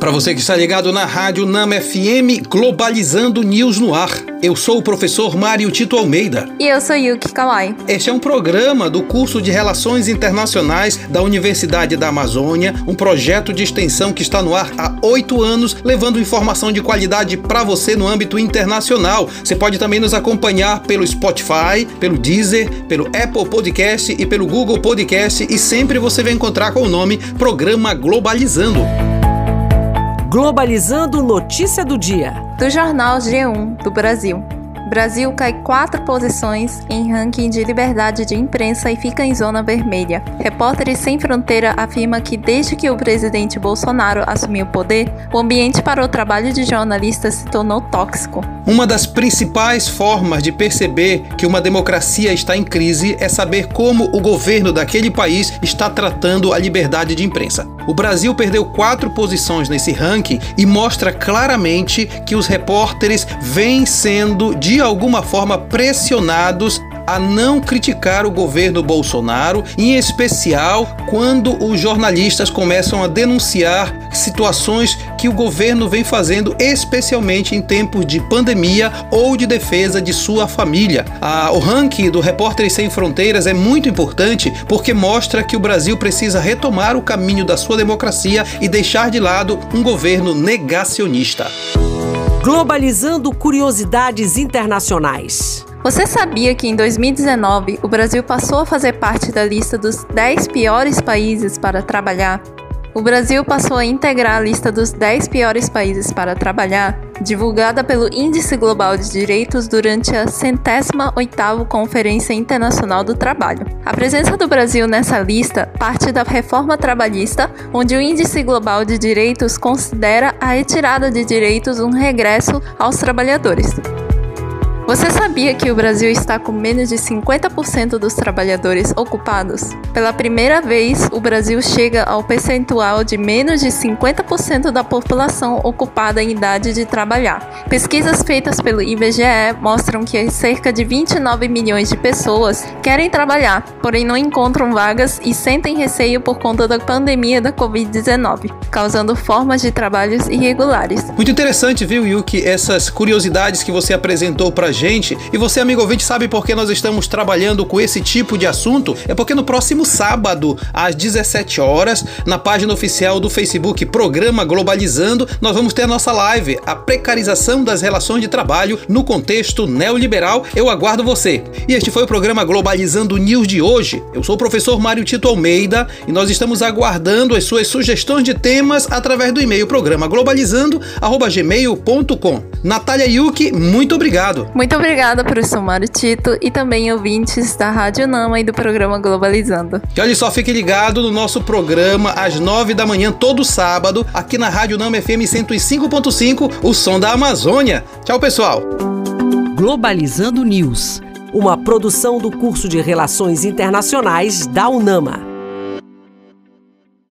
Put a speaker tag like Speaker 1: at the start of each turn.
Speaker 1: Para você que está ligado na Rádio Nama FM, Globalizando News no ar. Eu sou o professor Mário Tito Almeida.
Speaker 2: E eu sou Yuki Kawai.
Speaker 1: Este é um programa do curso de Relações Internacionais da Universidade da Amazônia, um projeto de extensão que está no ar há oito anos, levando informação de qualidade para você no âmbito internacional. Você pode também nos acompanhar pelo Spotify, pelo Deezer, pelo Apple Podcast e pelo Google Podcast, e sempre você vai encontrar com o nome Programa Globalizando.
Speaker 3: Globalizando Notícia do Dia.
Speaker 2: Do jornal G1 do Brasil. Brasil cai quatro posições em ranking de liberdade de imprensa e fica em zona vermelha. Repórteres Sem Fronteira afirma que desde que o presidente Bolsonaro assumiu o poder, o ambiente para o trabalho de jornalistas se tornou tóxico.
Speaker 1: Uma das principais formas de perceber que uma democracia está em crise é saber como o governo daquele país está tratando a liberdade de imprensa. O Brasil perdeu quatro posições nesse ranking e mostra claramente que os repórteres vêm sendo de alguma forma pressionados a não criticar o governo Bolsonaro, em especial quando os jornalistas começam a denunciar situações que o governo vem fazendo, especialmente em tempos de pandemia ou de defesa de sua família. O ranking do Repórteres Sem Fronteiras é muito importante porque mostra que o Brasil precisa retomar o caminho da sua democracia e deixar de lado um governo negacionista.
Speaker 3: Globalizando curiosidades internacionais.
Speaker 2: Você sabia que em 2019 o Brasil passou a fazer parte da lista dos 10 piores países para trabalhar? O Brasil passou a integrar a lista dos 10 piores países para trabalhar, divulgada pelo Índice Global de Direitos durante a centésima oitava Conferência Internacional do Trabalho. A presença do Brasil nessa lista parte da reforma trabalhista, onde o Índice Global de Direitos considera a retirada de direitos um regresso aos trabalhadores. Você sabia que o Brasil está com menos de 50% dos trabalhadores ocupados? Pela primeira vez, o Brasil chega ao percentual de menos de 50% da população ocupada em idade de trabalhar. Pesquisas feitas pelo IBGE mostram que cerca de 29 milhões de pessoas querem trabalhar, porém não encontram vagas e sentem receio por conta da pandemia da Covid-19, causando formas de trabalhos irregulares.
Speaker 1: Muito interessante, viu, Yuki, essas curiosidades que você apresentou pra gente. E você, amigo ouvinte, sabe por que nós estamos trabalhando com esse tipo de assunto? É porque no próximo sábado, às 17 horas, na página oficial do Facebook Programa Globalizando, nós vamos ter a nossa live, a precarização das relações de trabalho no contexto neoliberal. Eu aguardo você. E este foi o programa Globalizando News de hoje. Eu sou o professor Mário Tito Almeida e nós estamos aguardando as suas sugestões de temas através do e-mail programa globalizando@gmail.com. Natália Yuki, muito obrigado.
Speaker 2: Muito obrigada, professor Mário Tito, e também ouvintes da Rádio Nama e do programa Globalizando.
Speaker 1: E olha só, fique ligado no nosso programa às nove da manhã, todo sábado, aqui na Rádio Nama FM 105.5, o som da Amazônia. Tchau, pessoal.
Speaker 3: Globalizando News, uma produção do curso de Relações Internacionais da UNAMA.